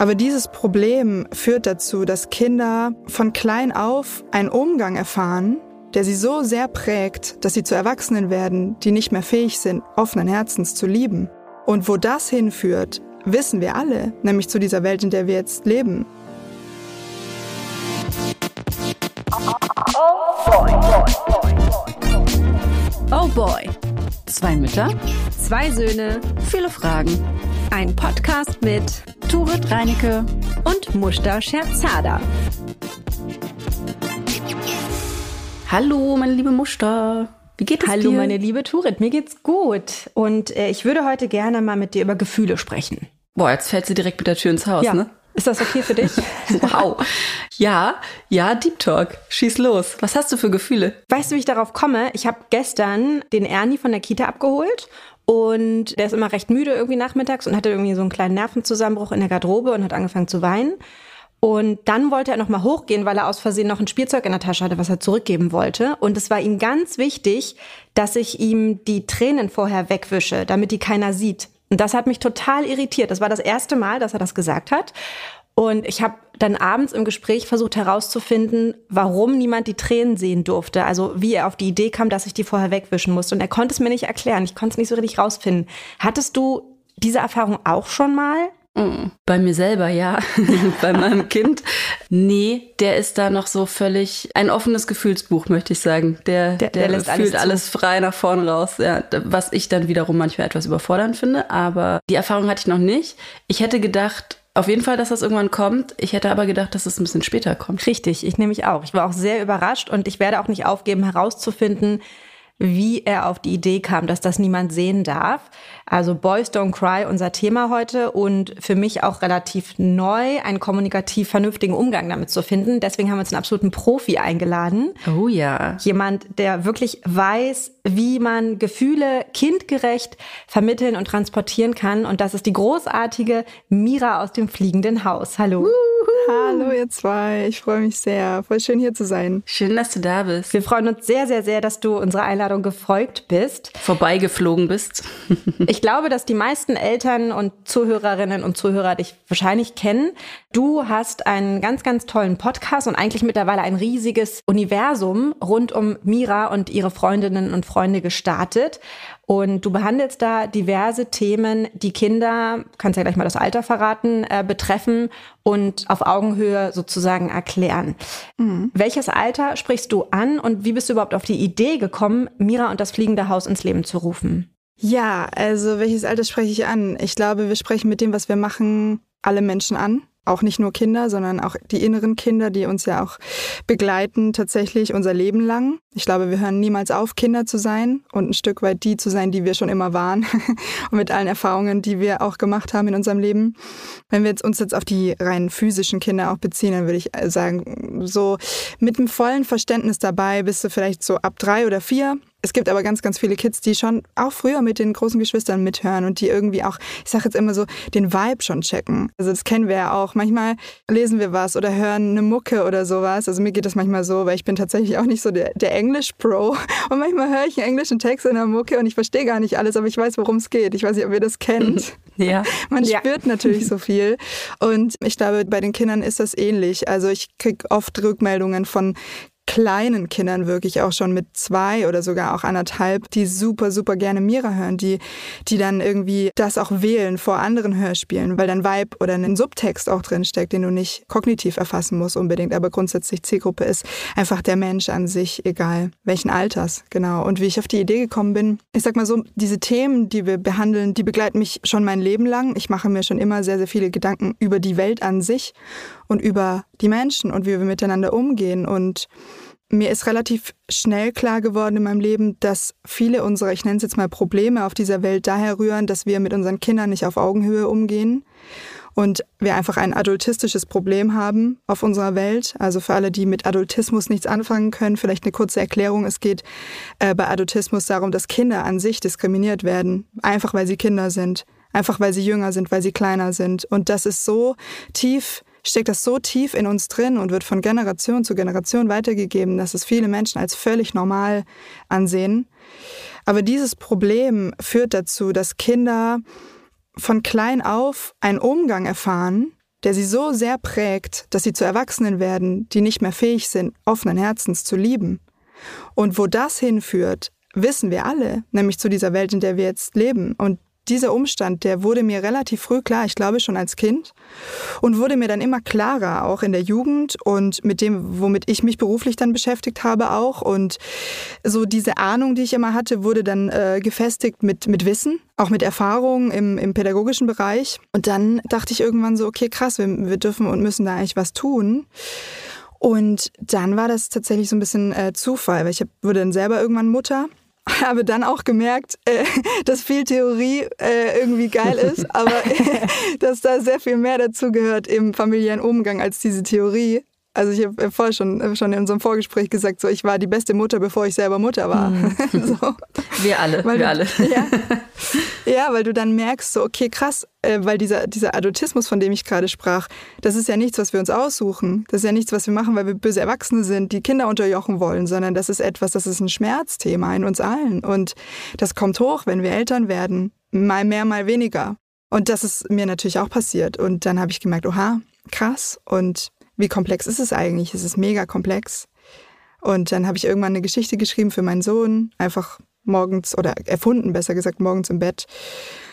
Aber dieses Problem führt dazu, dass Kinder von klein auf einen Umgang erfahren, der sie so sehr prägt, dass sie zu Erwachsenen werden, die nicht mehr fähig sind, offenen Herzens zu lieben. Und wo das hinführt, wissen wir alle, nämlich zu dieser Welt, in der wir jetzt leben. Oh boy. Zwei Mütter, zwei Söhne, viele Fragen. Ein Podcast mit Turit Reinecke und Mushta Scherzada. Hallo, meine liebe Mushta. Wie geht es Hallo, dir? Hallo, meine liebe Turit. Mir geht's gut. Und äh, ich würde heute gerne mal mit dir über Gefühle sprechen. Boah, jetzt fällt sie direkt mit der Tür ins Haus, ja. ne? Ist das okay für dich? wow. Ja, ja, Deep Talk. Schieß los. Was hast du für Gefühle? Weißt du, wie ich darauf komme? Ich habe gestern den Ernie von der Kita abgeholt und der ist immer recht müde irgendwie nachmittags und hatte irgendwie so einen kleinen Nervenzusammenbruch in der Garderobe und hat angefangen zu weinen. Und dann wollte er noch mal hochgehen, weil er aus Versehen noch ein Spielzeug in der Tasche hatte, was er zurückgeben wollte. Und es war ihm ganz wichtig, dass ich ihm die Tränen vorher wegwische, damit die keiner sieht. Und das hat mich total irritiert. Das war das erste Mal, dass er das gesagt hat. Und ich habe dann abends im Gespräch versucht herauszufinden, warum niemand die Tränen sehen durfte. Also wie er auf die Idee kam, dass ich die vorher wegwischen musste. Und er konnte es mir nicht erklären. Ich konnte es nicht so richtig rausfinden. Hattest du diese Erfahrung auch schon mal? Bei mir selber, ja. Bei meinem Kind. Nee, der ist da noch so völlig ein offenes Gefühlsbuch, möchte ich sagen. Der, der, der, der lässt fühlt alles, alles, frei nach vorn raus. Ja, was ich dann wiederum manchmal etwas überfordernd finde. Aber die Erfahrung hatte ich noch nicht. Ich hätte gedacht, auf jeden Fall, dass das irgendwann kommt. Ich hätte aber gedacht, dass es ein bisschen später kommt. Richtig, ich nehme mich auch. Ich war auch sehr überrascht und ich werde auch nicht aufgeben, herauszufinden, wie er auf die Idee kam, dass das niemand sehen darf. Also Boys Don't Cry, unser Thema heute und für mich auch relativ neu, einen kommunikativ vernünftigen Umgang damit zu finden. Deswegen haben wir uns einen absoluten Profi eingeladen. Oh ja. Jemand, der wirklich weiß, wie man Gefühle kindgerecht vermitteln und transportieren kann. Und das ist die großartige Mira aus dem fliegenden Haus. Hallo. Uhuhu. Hallo ihr zwei, ich freue mich sehr. Voll schön hier zu sein. Schön, dass du da bist. Wir freuen uns sehr, sehr, sehr, dass du unserer Einladung gefolgt bist. Vorbeigeflogen bist. ich glaube, dass die meisten Eltern und Zuhörerinnen und Zuhörer dich wahrscheinlich kennen. Du hast einen ganz, ganz tollen Podcast und eigentlich mittlerweile ein riesiges Universum rund um Mira und ihre Freundinnen und Freunde gestartet. Und du behandelst da diverse Themen, die Kinder, kannst ja gleich mal das Alter verraten, äh, betreffen und auf Augenhöhe sozusagen erklären. Mhm. Welches Alter sprichst du an und wie bist du überhaupt auf die Idee gekommen, Mira und das fliegende Haus ins Leben zu rufen? Ja, also welches Alter spreche ich an? Ich glaube, wir sprechen mit dem, was wir machen, alle Menschen an auch nicht nur Kinder, sondern auch die inneren Kinder, die uns ja auch begleiten, tatsächlich unser Leben lang. Ich glaube, wir hören niemals auf, Kinder zu sein und ein Stück weit die zu sein, die wir schon immer waren und mit allen Erfahrungen, die wir auch gemacht haben in unserem Leben. Wenn wir jetzt uns jetzt auf die rein physischen Kinder auch beziehen, dann würde ich sagen, so mit dem vollen Verständnis dabei bist du vielleicht so ab drei oder vier es gibt aber ganz, ganz viele Kids, die schon auch früher mit den großen Geschwistern mithören und die irgendwie auch, ich sage jetzt immer so, den Vibe schon checken. Also das kennen wir ja auch. Manchmal lesen wir was oder hören eine Mucke oder sowas. Also mir geht das manchmal so, weil ich bin tatsächlich auch nicht so der, der Englisch-Pro. Und manchmal höre ich einen englischen Text in der Mucke und ich verstehe gar nicht alles, aber ich weiß, worum es geht. Ich weiß nicht, ob ihr das kennt. Ja. Man ja. spürt natürlich so viel. Und ich glaube, bei den Kindern ist das ähnlich. Also ich kriege oft Rückmeldungen von kleinen Kindern wirklich auch schon mit zwei oder sogar auch anderthalb, die super, super gerne Mira hören, die, die dann irgendwie das auch wählen vor anderen Hörspielen, weil dann Vibe oder ein Subtext auch drin steckt, den du nicht kognitiv erfassen musst unbedingt, aber grundsätzlich Zielgruppe ist einfach der Mensch an sich, egal welchen Alters, genau. Und wie ich auf die Idee gekommen bin, ich sag mal so, diese Themen, die wir behandeln, die begleiten mich schon mein Leben lang. Ich mache mir schon immer sehr, sehr viele Gedanken über die Welt an sich und über die Menschen und wie wir miteinander umgehen und mir ist relativ schnell klar geworden in meinem Leben, dass viele unserer, ich nenne es jetzt mal Probleme auf dieser Welt daher rühren, dass wir mit unseren Kindern nicht auf Augenhöhe umgehen und wir einfach ein adultistisches Problem haben auf unserer Welt. Also für alle, die mit Adultismus nichts anfangen können, vielleicht eine kurze Erklärung. Es geht äh, bei Adultismus darum, dass Kinder an sich diskriminiert werden, einfach weil sie Kinder sind, einfach weil sie jünger sind, weil sie kleiner sind. Und das ist so tief steckt das so tief in uns drin und wird von Generation zu Generation weitergegeben, dass es viele Menschen als völlig normal ansehen. Aber dieses Problem führt dazu, dass Kinder von klein auf einen Umgang erfahren, der sie so sehr prägt, dass sie zu Erwachsenen werden, die nicht mehr fähig sind, offenen Herzens zu lieben. Und wo das hinführt, wissen wir alle, nämlich zu dieser Welt, in der wir jetzt leben. Und dieser Umstand, der wurde mir relativ früh klar, ich glaube schon als Kind, und wurde mir dann immer klarer, auch in der Jugend und mit dem, womit ich mich beruflich dann beschäftigt habe auch. Und so diese Ahnung, die ich immer hatte, wurde dann äh, gefestigt mit, mit Wissen, auch mit Erfahrung im, im pädagogischen Bereich. Und dann dachte ich irgendwann so, okay, krass, wir, wir dürfen und müssen da eigentlich was tun. Und dann war das tatsächlich so ein bisschen äh, Zufall, weil ich hab, wurde dann selber irgendwann Mutter habe dann auch gemerkt, äh, dass viel Theorie äh, irgendwie geil ist, aber dass da sehr viel mehr dazu gehört im familiären Umgang als diese Theorie. Also ich habe vorher schon, schon in unserem Vorgespräch gesagt, so ich war die beste Mutter, bevor ich selber Mutter war. Mhm. so. Wir alle, weil wir du, alle. Ja, ja, weil du dann merkst, so okay, krass, äh, weil dieser, dieser Adultismus, von dem ich gerade sprach, das ist ja nichts, was wir uns aussuchen. Das ist ja nichts, was wir machen, weil wir böse Erwachsene sind, die Kinder unterjochen wollen, sondern das ist etwas, das ist ein Schmerzthema in uns allen. Und das kommt hoch, wenn wir Eltern werden. Mal mehr, mal weniger. Und das ist mir natürlich auch passiert. Und dann habe ich gemerkt, oha, krass. Und wie komplex ist es eigentlich? Es ist mega komplex. Und dann habe ich irgendwann eine Geschichte geschrieben für meinen Sohn, einfach morgens oder erfunden, besser gesagt, morgens im Bett,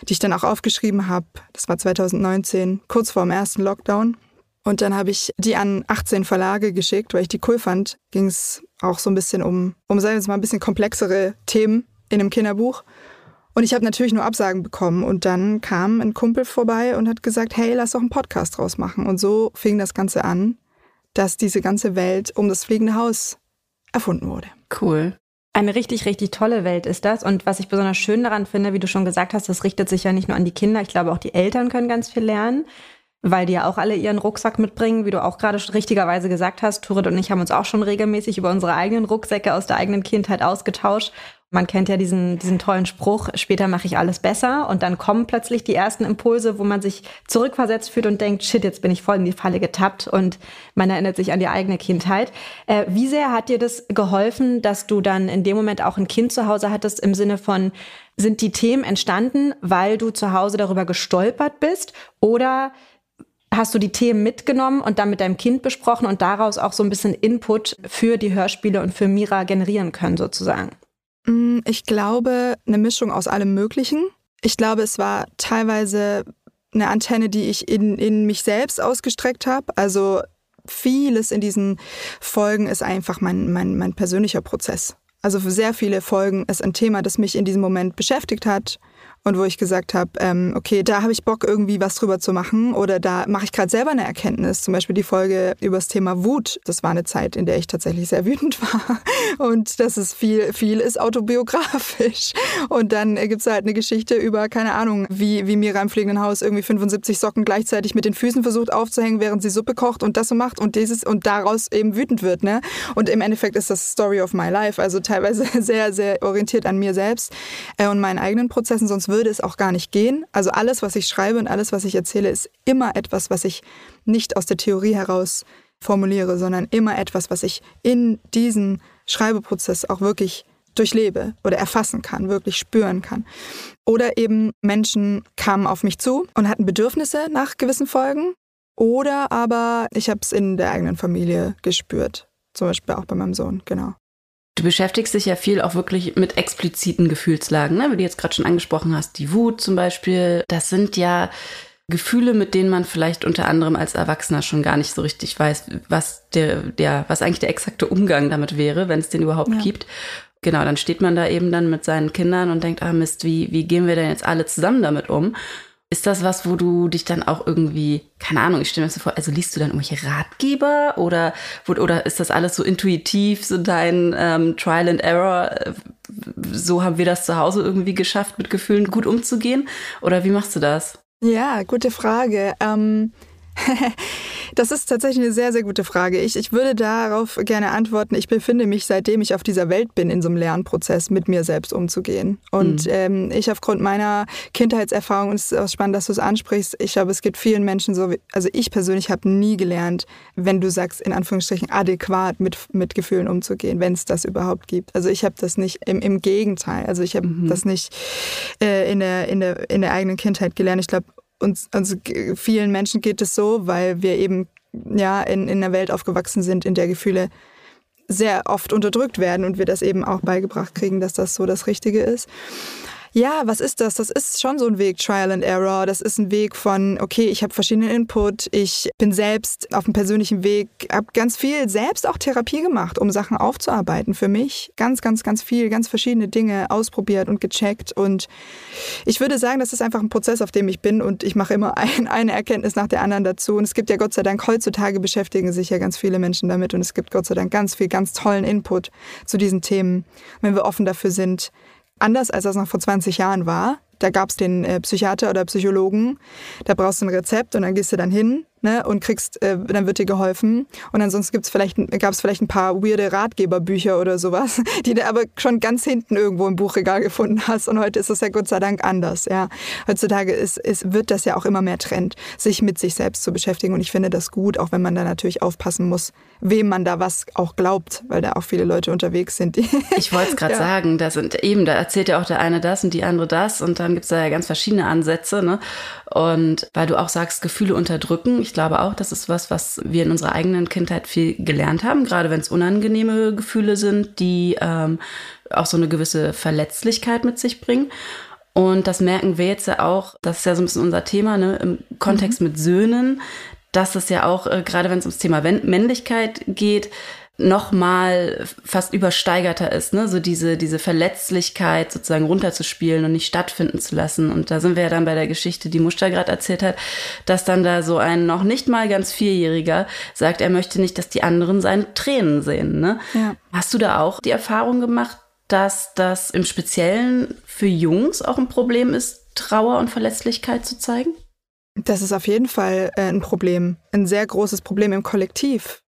die ich dann auch aufgeschrieben habe. Das war 2019, kurz vor dem ersten Lockdown. Und dann habe ich die an 18 Verlage geschickt, weil ich die cool fand. Ging es auch so ein bisschen um, um sagen wir mal, ein bisschen komplexere Themen in einem Kinderbuch. Und ich habe natürlich nur Absagen bekommen. Und dann kam ein Kumpel vorbei und hat gesagt, hey, lass doch einen Podcast draus machen. Und so fing das Ganze an, dass diese ganze Welt um das fliegende Haus erfunden wurde. Cool. Eine richtig, richtig tolle Welt ist das. Und was ich besonders schön daran finde, wie du schon gesagt hast, das richtet sich ja nicht nur an die Kinder. Ich glaube, auch die Eltern können ganz viel lernen, weil die ja auch alle ihren Rucksack mitbringen. Wie du auch gerade richtigerweise gesagt hast, Turit und ich haben uns auch schon regelmäßig über unsere eigenen Rucksäcke aus der eigenen Kindheit ausgetauscht. Man kennt ja diesen, diesen tollen Spruch, später mache ich alles besser. Und dann kommen plötzlich die ersten Impulse, wo man sich zurückversetzt fühlt und denkt, shit, jetzt bin ich voll in die Falle getappt und man erinnert sich an die eigene Kindheit. Äh, wie sehr hat dir das geholfen, dass du dann in dem Moment auch ein Kind zu Hause hattest im Sinne von, sind die Themen entstanden, weil du zu Hause darüber gestolpert bist? Oder hast du die Themen mitgenommen und dann mit deinem Kind besprochen und daraus auch so ein bisschen Input für die Hörspiele und für Mira generieren können sozusagen? Mm, ich glaube, eine Mischung aus allem Möglichen. Ich glaube, es war teilweise eine Antenne, die ich in, in mich selbst ausgestreckt habe. Also vieles in diesen Folgen ist einfach mein, mein, mein persönlicher Prozess. Also für sehr viele Folgen ist ein Thema, das mich in diesem Moment beschäftigt hat und wo ich gesagt habe, ähm, okay, da habe ich Bock irgendwie was drüber zu machen oder da mache ich gerade selber eine Erkenntnis. Zum Beispiel die Folge über das Thema Wut. Das war eine Zeit, in der ich tatsächlich sehr wütend war und das ist viel, viel ist autobiografisch. Und dann gibt es halt eine Geschichte über, keine Ahnung, wie, wie Mira im fliegenden Haus irgendwie 75 Socken gleichzeitig mit den Füßen versucht aufzuhängen, während sie Suppe kocht und das so macht und dieses und daraus eben wütend wird. Ne? Und im Endeffekt ist das Story of my life, also teilweise sehr, sehr orientiert an mir selbst äh, und meinen eigenen Prozessen, sonst würde es auch gar nicht gehen. Also alles, was ich schreibe und alles, was ich erzähle, ist immer etwas, was ich nicht aus der Theorie heraus formuliere, sondern immer etwas, was ich in diesen Schreibeprozess auch wirklich durchlebe oder erfassen kann, wirklich spüren kann. Oder eben Menschen kamen auf mich zu und hatten Bedürfnisse nach gewissen Folgen. Oder aber ich habe es in der eigenen Familie gespürt. Zum Beispiel auch bei meinem Sohn, genau. Du beschäftigst dich ja viel auch wirklich mit expliziten Gefühlslagen, ne? wie du jetzt gerade schon angesprochen hast, die Wut zum Beispiel. Das sind ja Gefühle, mit denen man vielleicht unter anderem als Erwachsener schon gar nicht so richtig weiß, was der, der, was eigentlich der exakte Umgang damit wäre, wenn es den überhaupt ja. gibt. Genau, dann steht man da eben dann mit seinen Kindern und denkt, ah Mist, wie, wie gehen wir denn jetzt alle zusammen damit um? Ist das was, wo du dich dann auch irgendwie, keine Ahnung, ich stelle mir das so vor, also liest du dann irgendwelche Ratgeber oder, oder ist das alles so intuitiv, so dein ähm, Trial and Error? So haben wir das zu Hause irgendwie geschafft, mit Gefühlen gut umzugehen? Oder wie machst du das? Ja, gute Frage. Ähm das ist tatsächlich eine sehr, sehr gute Frage. Ich, ich würde darauf gerne antworten. Ich befinde mich, seitdem ich auf dieser Welt bin, in so einem Lernprozess, mit mir selbst umzugehen. Und mhm. ähm, ich aufgrund meiner Kindheitserfahrung, und es ist auch spannend, dass du es ansprichst, ich glaube, es gibt vielen Menschen so, also ich persönlich habe nie gelernt, wenn du sagst, in Anführungsstrichen, adäquat mit, mit Gefühlen umzugehen, wenn es das überhaupt gibt. Also ich habe das nicht, im, im Gegenteil, also ich habe mhm. das nicht äh, in, der, in, der, in der eigenen Kindheit gelernt. Ich glaube, uns, also vielen Menschen geht es so, weil wir eben ja in, in einer Welt aufgewachsen sind, in der Gefühle sehr oft unterdrückt werden und wir das eben auch beigebracht kriegen, dass das so das Richtige ist. Ja, was ist das? Das ist schon so ein Weg, Trial and Error. Das ist ein Weg von, okay, ich habe verschiedenen Input, ich bin selbst auf dem persönlichen Weg, habe ganz viel selbst auch Therapie gemacht, um Sachen aufzuarbeiten für mich. Ganz, ganz, ganz viel, ganz verschiedene Dinge ausprobiert und gecheckt. Und ich würde sagen, das ist einfach ein Prozess, auf dem ich bin und ich mache immer ein, eine Erkenntnis nach der anderen dazu. Und es gibt ja Gott sei Dank, heutzutage beschäftigen sich ja ganz viele Menschen damit und es gibt Gott sei Dank ganz viel, ganz tollen Input zu diesen Themen, wenn wir offen dafür sind, Anders als das noch vor 20 Jahren war. Da gab es den äh, Psychiater oder Psychologen, da brauchst du ein Rezept und dann gehst du dann hin ne, und kriegst, äh, dann wird dir geholfen. Und ansonsten gibt's vielleicht, gab es vielleicht ein paar weirde Ratgeberbücher oder sowas, die du aber schon ganz hinten irgendwo im Buchregal gefunden hast. Und heute ist das ja Gott sei Dank anders. Ja. Heutzutage ist, ist, wird das ja auch immer mehr Trend, sich mit sich selbst zu beschäftigen. Und ich finde das gut, auch wenn man da natürlich aufpassen muss, wem man da was auch glaubt, weil da auch viele Leute unterwegs sind. ich wollte es gerade ja. sagen, da sind eben, da erzählt ja auch der eine das und die andere das und dann gibt's da ja ganz verschiedene Ansätze. Ne? Und weil du auch sagst, Gefühle unterdrücken, ich glaube auch, das ist was, was wir in unserer eigenen Kindheit viel gelernt haben, gerade wenn es unangenehme Gefühle sind, die ähm, auch so eine gewisse Verletzlichkeit mit sich bringen. Und das merken wir jetzt ja auch, das ist ja so ein bisschen unser Thema, ne, im Kontext mhm. mit Söhnen, dass es ja auch, äh, gerade wenn es ums Thema Männlichkeit geht, noch mal fast übersteigerter ist, ne? so diese, diese Verletzlichkeit sozusagen runterzuspielen und nicht stattfinden zu lassen. Und da sind wir ja dann bei der Geschichte, die Muster gerade erzählt hat, dass dann da so ein noch nicht mal ganz Vierjähriger sagt, er möchte nicht, dass die anderen seine Tränen sehen. Ne? Ja. Hast du da auch die Erfahrung gemacht, dass das im Speziellen für Jungs auch ein Problem ist, Trauer und Verletzlichkeit zu zeigen? Das ist auf jeden Fall äh, ein Problem, ein sehr großes Problem im Kollektiv.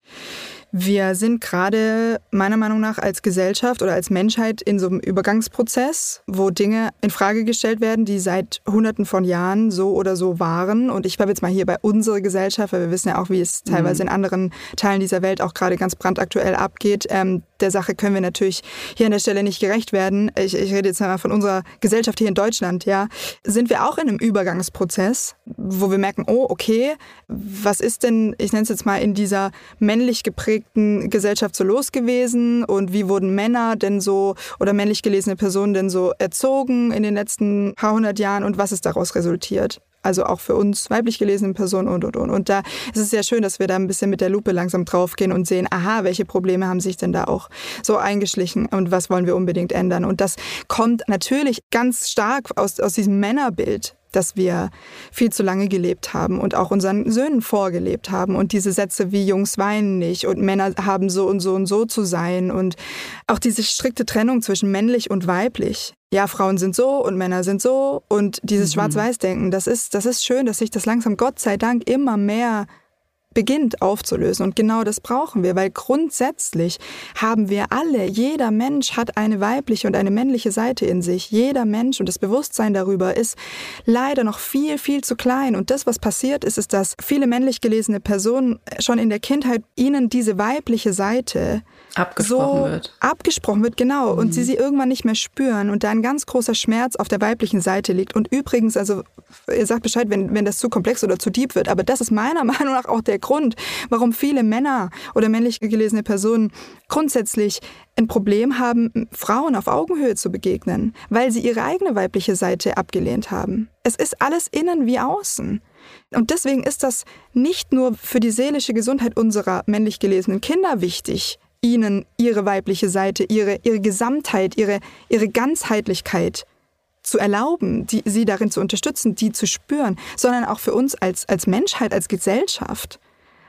Wir sind gerade meiner Meinung nach als Gesellschaft oder als Menschheit in so einem Übergangsprozess, wo Dinge in Frage gestellt werden, die seit Hunderten von Jahren so oder so waren. Und ich bleibe jetzt mal hier bei unserer Gesellschaft, weil wir wissen ja auch, wie es teilweise mhm. in anderen Teilen dieser Welt auch gerade ganz brandaktuell abgeht. Ähm, der Sache können wir natürlich hier an der Stelle nicht gerecht werden. Ich, ich rede jetzt mal von unserer Gesellschaft hier in Deutschland, ja. Sind wir auch in einem Übergangsprozess, wo wir merken, oh, okay, was ist denn, ich nenne es jetzt mal in dieser männlich geprägten Gesellschaft so los gewesen und wie wurden Männer denn so oder männlich gelesene Personen denn so erzogen in den letzten paar hundert Jahren und was ist daraus resultiert? Also auch für uns weiblich gelesene Personen und, und, und. Und da ist es sehr schön, dass wir da ein bisschen mit der Lupe langsam draufgehen und sehen, aha, welche Probleme haben sich denn da auch so eingeschlichen und was wollen wir unbedingt ändern. Und das kommt natürlich ganz stark aus, aus diesem Männerbild dass wir viel zu lange gelebt haben und auch unseren Söhnen vorgelebt haben. Und diese Sätze wie Jungs weinen nicht und Männer haben so und so und so zu sein und auch diese strikte Trennung zwischen männlich und weiblich. Ja, Frauen sind so und Männer sind so und dieses mhm. Schwarz-Weiß-Denken, das ist, das ist schön, dass sich das langsam Gott sei Dank immer mehr beginnt aufzulösen. Und genau das brauchen wir, weil grundsätzlich haben wir alle, jeder Mensch hat eine weibliche und eine männliche Seite in sich. Jeder Mensch und das Bewusstsein darüber ist leider noch viel, viel zu klein. Und das, was passiert ist, ist, dass viele männlich gelesene Personen schon in der Kindheit ihnen diese weibliche Seite abgesprochen so wird. Abgesprochen wird, genau. Mhm. Und sie sie irgendwann nicht mehr spüren und da ein ganz großer Schmerz auf der weiblichen Seite liegt. Und übrigens, also ihr sagt Bescheid, wenn, wenn das zu komplex oder zu deep wird, aber das ist meiner Meinung nach auch der Grund, warum viele Männer oder männlich gelesene Personen grundsätzlich ein Problem haben, Frauen auf Augenhöhe zu begegnen, weil sie ihre eigene weibliche Seite abgelehnt haben. Es ist alles innen wie außen. Und deswegen ist das nicht nur für die seelische Gesundheit unserer männlich gelesenen Kinder wichtig, ihnen ihre weibliche Seite, ihre, ihre Gesamtheit, ihre, ihre Ganzheitlichkeit zu erlauben, die, sie darin zu unterstützen, die zu spüren, sondern auch für uns als, als Menschheit, als Gesellschaft.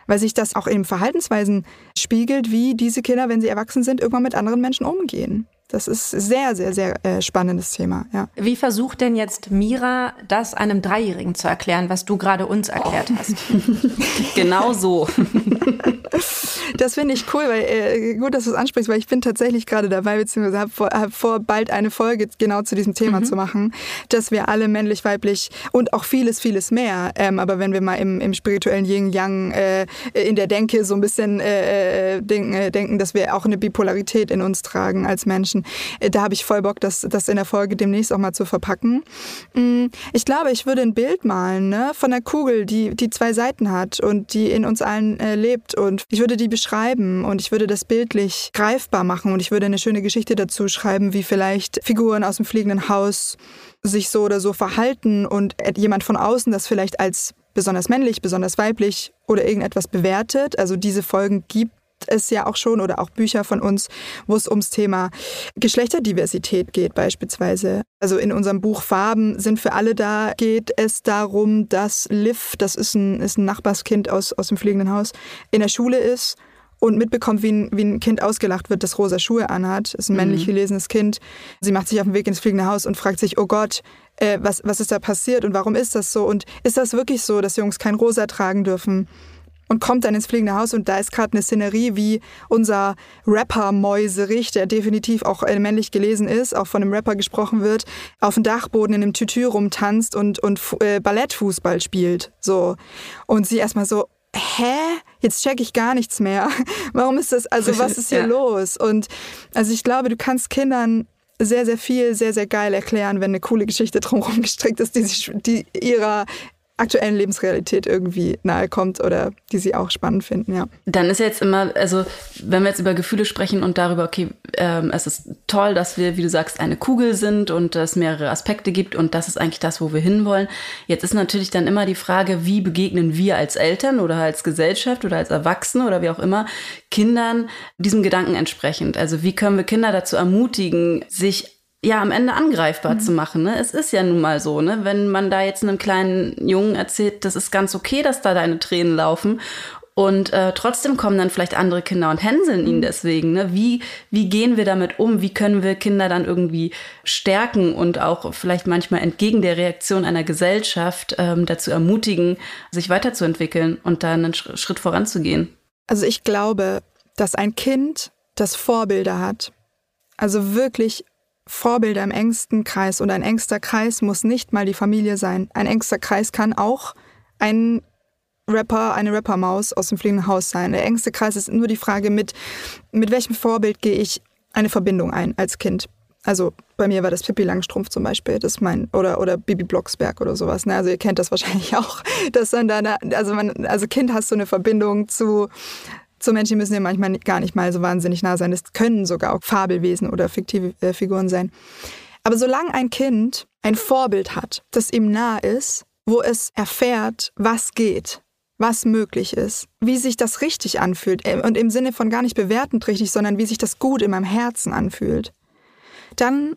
Weil sich das auch in Verhaltensweisen spiegelt, wie diese Kinder, wenn sie erwachsen sind, irgendwann mit anderen Menschen umgehen. Das ist sehr, sehr, sehr äh, spannendes Thema. Ja. Wie versucht denn jetzt Mira, das einem Dreijährigen zu erklären, was du gerade uns erklärt oh. hast? genau so. das finde ich cool, weil äh, gut, dass du es ansprichst, weil ich bin tatsächlich gerade dabei, beziehungsweise habe vor, hab vor, bald eine Folge genau zu diesem Thema mhm. zu machen, dass wir alle männlich, weiblich und auch vieles, vieles mehr, ähm, aber wenn wir mal im, im spirituellen Yin-Yang äh, in der Denke so ein bisschen äh, äh denken, äh, denken, dass wir auch eine Bipolarität in uns tragen als Menschen. Äh, da habe ich voll Bock, das, das in der Folge demnächst auch mal zu verpacken. Mm, ich glaube, ich würde ein Bild malen ne, von einer Kugel, die, die zwei Seiten hat und die in uns allen äh, lebt. Und ich würde die beschreiben und ich würde das bildlich greifbar machen und ich würde eine schöne Geschichte dazu schreiben, wie vielleicht Figuren aus dem fliegenden Haus sich so oder so verhalten und jemand von außen das vielleicht als besonders männlich, besonders weiblich oder irgendetwas bewertet. Also diese Folgen gibt es ja auch schon oder auch Bücher von uns, wo es ums Thema Geschlechterdiversität geht beispielsweise. Also in unserem Buch Farben sind für alle da, geht es darum, dass Liv, das ist ein, ist ein Nachbarskind aus, aus dem fliegenden Haus, in der Schule ist und mitbekommt, wie ein, wie ein Kind ausgelacht wird, das rosa Schuhe anhat. Das ist ein mhm. männlich gelesenes Kind. Sie macht sich auf den Weg ins fliegende Haus und fragt sich, oh Gott, äh, was, was ist da passiert und warum ist das so? Und ist das wirklich so, dass Jungs kein rosa tragen dürfen? Und kommt dann ins fliegende Haus und da ist gerade eine Szenerie, wie unser Rapper Mäuserich, der definitiv auch äh, männlich gelesen ist, auch von einem Rapper gesprochen wird, auf dem Dachboden in einem Tütü rumtanzt und, und äh, Ballettfußball spielt. So. Und sie erstmal so, hä? Jetzt check ich gar nichts mehr. Warum ist das, also was ist hier ja. los? Und also ich glaube, du kannst Kindern sehr, sehr viel, sehr, sehr geil erklären, wenn eine coole Geschichte drumherum gestrickt ist, die, sich, die ihrer aktuellen Lebensrealität irgendwie nahe kommt oder die sie auch spannend finden, ja. Dann ist jetzt immer, also wenn wir jetzt über Gefühle sprechen und darüber, okay, ähm, es ist toll, dass wir, wie du sagst, eine Kugel sind und es mehrere Aspekte gibt und das ist eigentlich das, wo wir hinwollen. Jetzt ist natürlich dann immer die Frage, wie begegnen wir als Eltern oder als Gesellschaft oder als Erwachsene oder wie auch immer Kindern diesem Gedanken entsprechend. Also wie können wir Kinder dazu ermutigen, sich ja am Ende angreifbar mhm. zu machen. Ne? Es ist ja nun mal so, ne? wenn man da jetzt einem kleinen Jungen erzählt, das ist ganz okay, dass da deine Tränen laufen. Und äh, trotzdem kommen dann vielleicht andere Kinder und hänseln ihn mhm. deswegen. Ne? Wie, wie gehen wir damit um? Wie können wir Kinder dann irgendwie stärken und auch vielleicht manchmal entgegen der Reaktion einer Gesellschaft ähm, dazu ermutigen, sich weiterzuentwickeln und da einen Schritt voranzugehen? Also ich glaube, dass ein Kind, das Vorbilder hat, also wirklich Vorbilder im engsten Kreis und ein engster Kreis muss nicht mal die Familie sein. Ein engster Kreis kann auch ein Rapper, eine Rappermaus aus dem fliegenden Haus sein. Der engste Kreis ist nur die Frage, mit, mit welchem Vorbild gehe ich eine Verbindung ein als Kind. Also bei mir war das Pippi Langstrumpf zum Beispiel, das mein, oder, oder Bibi Blocksberg oder sowas. Ne? Also ihr kennt das wahrscheinlich auch, dass dann da, also man, also Kind hast du eine Verbindung zu, zu Menschen müssen ja manchmal gar nicht mal so wahnsinnig nah sein. Es können sogar auch Fabelwesen oder fiktive äh, Figuren sein. Aber solange ein Kind ein Vorbild hat, das ihm nah ist, wo es erfährt, was geht, was möglich ist, wie sich das richtig anfühlt äh, und im Sinne von gar nicht bewertend richtig, sondern wie sich das gut in meinem Herzen anfühlt, dann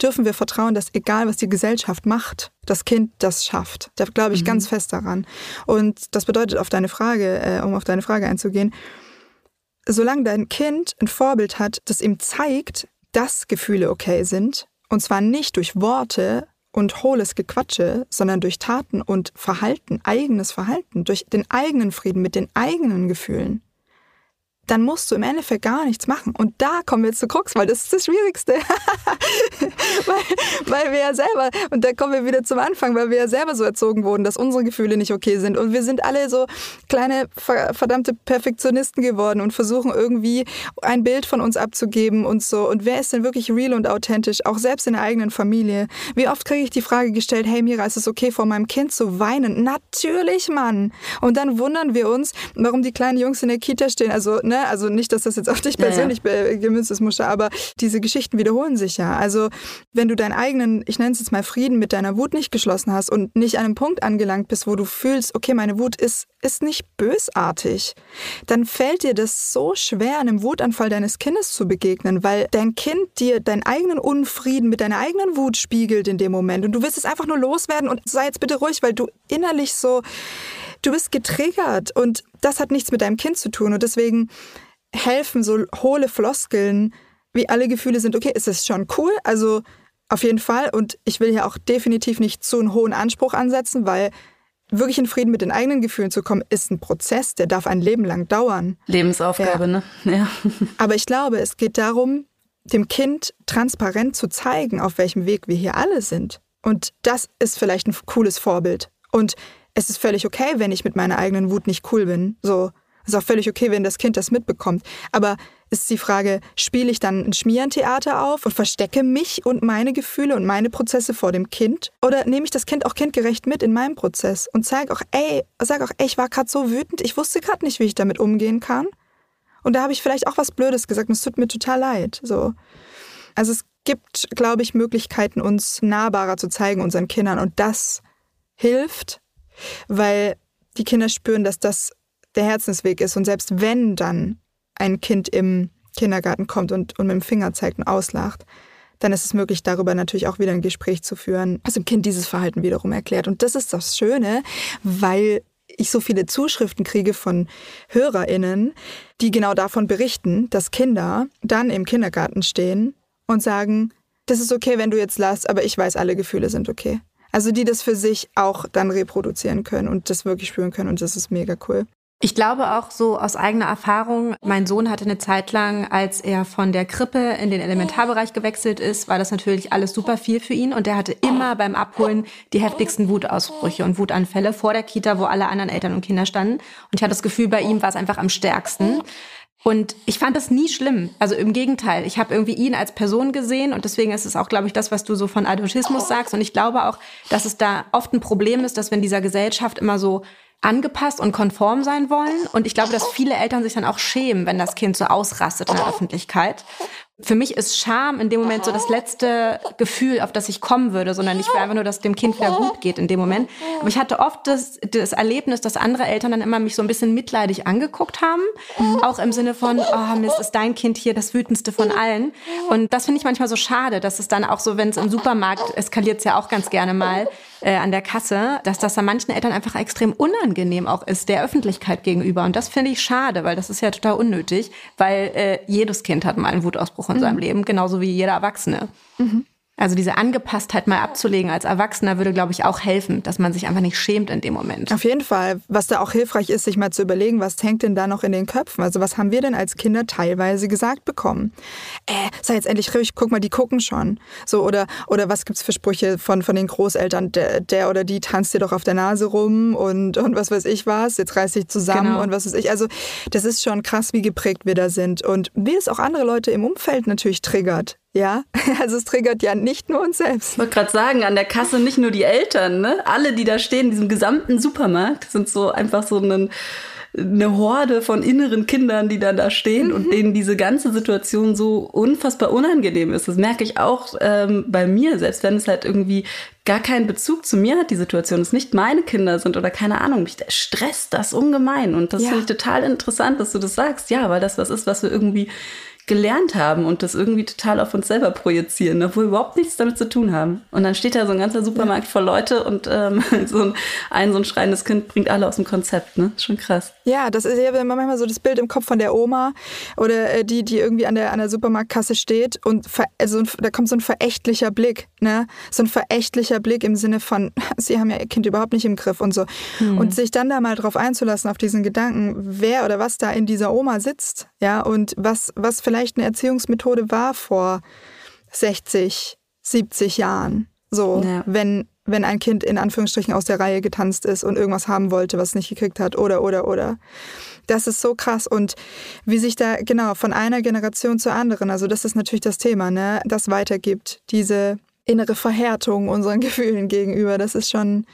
dürfen wir vertrauen, dass egal was die Gesellschaft macht, das Kind das schafft. Da glaube ich mhm. ganz fest daran. Und das bedeutet auf deine Frage, äh, um auf deine Frage einzugehen, solange dein Kind ein Vorbild hat, das ihm zeigt, dass Gefühle okay sind, und zwar nicht durch Worte und hohles Gequatsche, sondern durch Taten und Verhalten, eigenes Verhalten, durch den eigenen Frieden mit den eigenen Gefühlen, dann musst du im Endeffekt gar nichts machen. Und da kommen wir jetzt zu Krux, weil das ist das Schwierigste. weil, weil wir ja selber, und da kommen wir wieder zum Anfang, weil wir ja selber so erzogen wurden, dass unsere Gefühle nicht okay sind. Und wir sind alle so kleine, verdammte Perfektionisten geworden und versuchen irgendwie ein Bild von uns abzugeben und so. Und wer ist denn wirklich real und authentisch, auch selbst in der eigenen Familie? Wie oft kriege ich die Frage gestellt, hey Mira, ist es okay, vor meinem Kind zu weinen? Natürlich, Mann. Und dann wundern wir uns, warum die kleinen Jungs in der Kita stehen. Also, ne, also nicht, dass das jetzt auf dich persönlich ja, ja. gemünzt ist, Muscha, aber diese Geschichten wiederholen sich ja. Also wenn du deinen eigenen, ich nenne es jetzt mal Frieden mit deiner Wut nicht geschlossen hast und nicht an einem Punkt angelangt bist, wo du fühlst, okay, meine Wut ist, ist nicht bösartig, dann fällt dir das so schwer, einem Wutanfall deines Kindes zu begegnen, weil dein Kind dir deinen eigenen Unfrieden mit deiner eigenen Wut spiegelt in dem Moment und du willst es einfach nur loswerden und sei jetzt bitte ruhig, weil du innerlich so du bist getriggert und das hat nichts mit deinem Kind zu tun. Und deswegen helfen so hohle Floskeln, wie alle Gefühle sind, okay, ist es schon cool, also auf jeden Fall. Und ich will hier auch definitiv nicht zu einen hohen Anspruch ansetzen, weil wirklich in Frieden mit den eigenen Gefühlen zu kommen, ist ein Prozess, der darf ein Leben lang dauern. Lebensaufgabe, ja. ne? Ja. Aber ich glaube, es geht darum, dem Kind transparent zu zeigen, auf welchem Weg wir hier alle sind. Und das ist vielleicht ein cooles Vorbild. Und es ist völlig okay, wenn ich mit meiner eigenen Wut nicht cool bin. So, es ist auch völlig okay, wenn das Kind das mitbekommt. Aber ist die Frage, spiele ich dann ein Schmierentheater auf und verstecke mich und meine Gefühle und meine Prozesse vor dem Kind? Oder nehme ich das Kind auch kindgerecht mit in meinem Prozess und zeige auch, ey, sag auch, ey, ich war gerade so wütend, ich wusste gerade nicht, wie ich damit umgehen kann. Und da habe ich vielleicht auch was Blödes gesagt und es tut mir total leid. So. Also es gibt, glaube ich, Möglichkeiten, uns nahbarer zu zeigen unseren Kindern. Und das hilft, weil die Kinder spüren, dass das der Herzensweg ist. Und selbst wenn dann ein Kind im Kindergarten kommt und, und mit dem Finger zeigt und auslacht, dann ist es möglich, darüber natürlich auch wieder ein Gespräch zu führen, was dem Kind dieses Verhalten wiederum erklärt. Und das ist das Schöne, weil ich so viele Zuschriften kriege von HörerInnen, die genau davon berichten, dass Kinder dann im Kindergarten stehen und sagen, das ist okay, wenn du jetzt lachst, aber ich weiß, alle Gefühle sind okay. Also die das für sich auch dann reproduzieren können und das wirklich spüren können und das ist mega cool. Ich glaube auch so aus eigener Erfahrung, mein Sohn hatte eine Zeit lang, als er von der Krippe in den Elementarbereich gewechselt ist, war das natürlich alles super viel für ihn und er hatte immer beim Abholen die heftigsten Wutausbrüche und Wutanfälle vor der Kita, wo alle anderen Eltern und Kinder standen. Und ich hatte das Gefühl, bei ihm war es einfach am stärksten. Und ich fand das nie schlimm. Also im Gegenteil, ich habe irgendwie ihn als Person gesehen und deswegen ist es auch, glaube ich, das, was du so von Adultismus sagst. Und ich glaube auch, dass es da oft ein Problem ist, dass wir in dieser Gesellschaft immer so angepasst und konform sein wollen. Und ich glaube, dass viele Eltern sich dann auch schämen, wenn das Kind so ausrastet in der Öffentlichkeit. Für mich ist Scham in dem Moment so das letzte Gefühl, auf das ich kommen würde, sondern ich will einfach nur, dass dem Kind wieder gut geht in dem Moment. Aber ich hatte oft das, das Erlebnis, dass andere Eltern dann immer mich so ein bisschen mitleidig angeguckt haben. Auch im Sinne von, oh Mist, ist dein Kind hier das wütendste von allen. Und das finde ich manchmal so schade, dass es dann auch so, wenn es im Supermarkt eskaliert es ja auch ganz gerne mal, äh, an der Kasse, dass das an manchen Eltern einfach extrem unangenehm auch ist, der Öffentlichkeit gegenüber. Und das finde ich schade, weil das ist ja total unnötig, weil äh, jedes Kind hat mal einen Wutausbruch in mhm. seinem Leben, genauso wie jeder Erwachsene. Mhm. Also diese Angepasstheit mal abzulegen als Erwachsener würde, glaube ich, auch helfen, dass man sich einfach nicht schämt in dem Moment. Auf jeden Fall. Was da auch hilfreich ist, sich mal zu überlegen, was hängt denn da noch in den Köpfen? Also was haben wir denn als Kinder teilweise gesagt bekommen? Äh, sei jetzt endlich ruhig, guck mal, die gucken schon. So, oder, oder was gibt's für Sprüche von, von den Großeltern? Der, der oder die tanzt dir doch auf der Nase rum und, und was weiß ich was, jetzt reiß dich zusammen genau. und was weiß ich. Also das ist schon krass, wie geprägt wir da sind und wie es auch andere Leute im Umfeld natürlich triggert. Ja, also es triggert ja nicht nur uns selbst. Ich wollte gerade sagen, an der Kasse nicht nur die Eltern, ne? Alle, die da stehen, in diesem gesamten Supermarkt, sind so einfach so ein eine Horde von inneren Kindern, die dann da stehen mhm. und denen diese ganze Situation so unfassbar unangenehm ist. Das merke ich auch ähm, bei mir, selbst wenn es halt irgendwie gar keinen Bezug zu mir hat, die Situation, es nicht meine Kinder sind oder keine Ahnung, mich stresst das ungemein. Und das ja. finde ich total interessant, dass du das sagst. Ja, weil das was ist, was wir irgendwie gelernt haben und das irgendwie total auf uns selber projizieren, obwohl wir überhaupt nichts damit zu tun haben. Und dann steht da so ein ganzer Supermarkt voll Leute und ähm, so ein, ein so ein schreiendes Kind bringt alle aus dem Konzept, ne? Schon krass. Ja, das ist ja manchmal so das Bild im Kopf von der Oma oder äh, die, die irgendwie an der, an der Supermarktkasse steht und also da kommt so ein verächtlicher Blick, ne? So ein verächtlicher Blick im Sinne von, sie haben ja ihr Kind überhaupt nicht im Griff und so. Hm. Und sich dann da mal drauf einzulassen, auf diesen Gedanken, wer oder was da in dieser Oma sitzt, ja, und was, was vielleicht vielleicht eine Erziehungsmethode war vor 60, 70 Jahren. So, ja. wenn, wenn ein Kind in Anführungsstrichen aus der Reihe getanzt ist und irgendwas haben wollte, was es nicht gekriegt hat, oder, oder, oder. Das ist so krass. Und wie sich da, genau, von einer Generation zur anderen, also das ist natürlich das Thema, ne, das weitergibt, diese innere Verhärtung unseren Gefühlen gegenüber. Das ist schon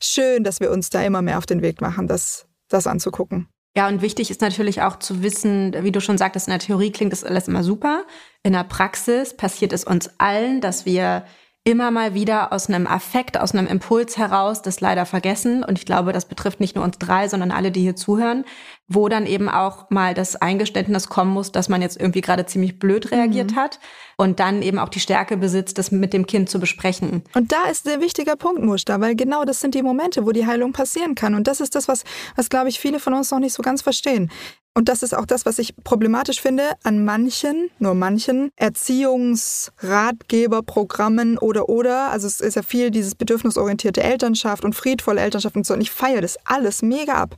schön, dass wir uns da immer mehr auf den Weg machen, das, das anzugucken. Ja, und wichtig ist natürlich auch zu wissen, wie du schon sagtest, in der Theorie klingt das alles immer super. In der Praxis passiert es uns allen, dass wir immer mal wieder aus einem Affekt, aus einem Impuls heraus das leider vergessen. Und ich glaube, das betrifft nicht nur uns drei, sondern alle, die hier zuhören, wo dann eben auch mal das Eingeständnis kommen muss, dass man jetzt irgendwie gerade ziemlich blöd reagiert mhm. hat und dann eben auch die Stärke besitzt, das mit dem Kind zu besprechen. Und da ist der wichtiger Punkt, Muster, weil genau das sind die Momente, wo die Heilung passieren kann. Und das ist das, was, was glaube ich, viele von uns noch nicht so ganz verstehen. Und das ist auch das, was ich problematisch finde an manchen, nur manchen Erziehungsratgeberprogrammen oder oder. Also es ist ja viel dieses bedürfnisorientierte Elternschaft und friedvolle Elternschaft und so. Und ich feiere das alles mega ab.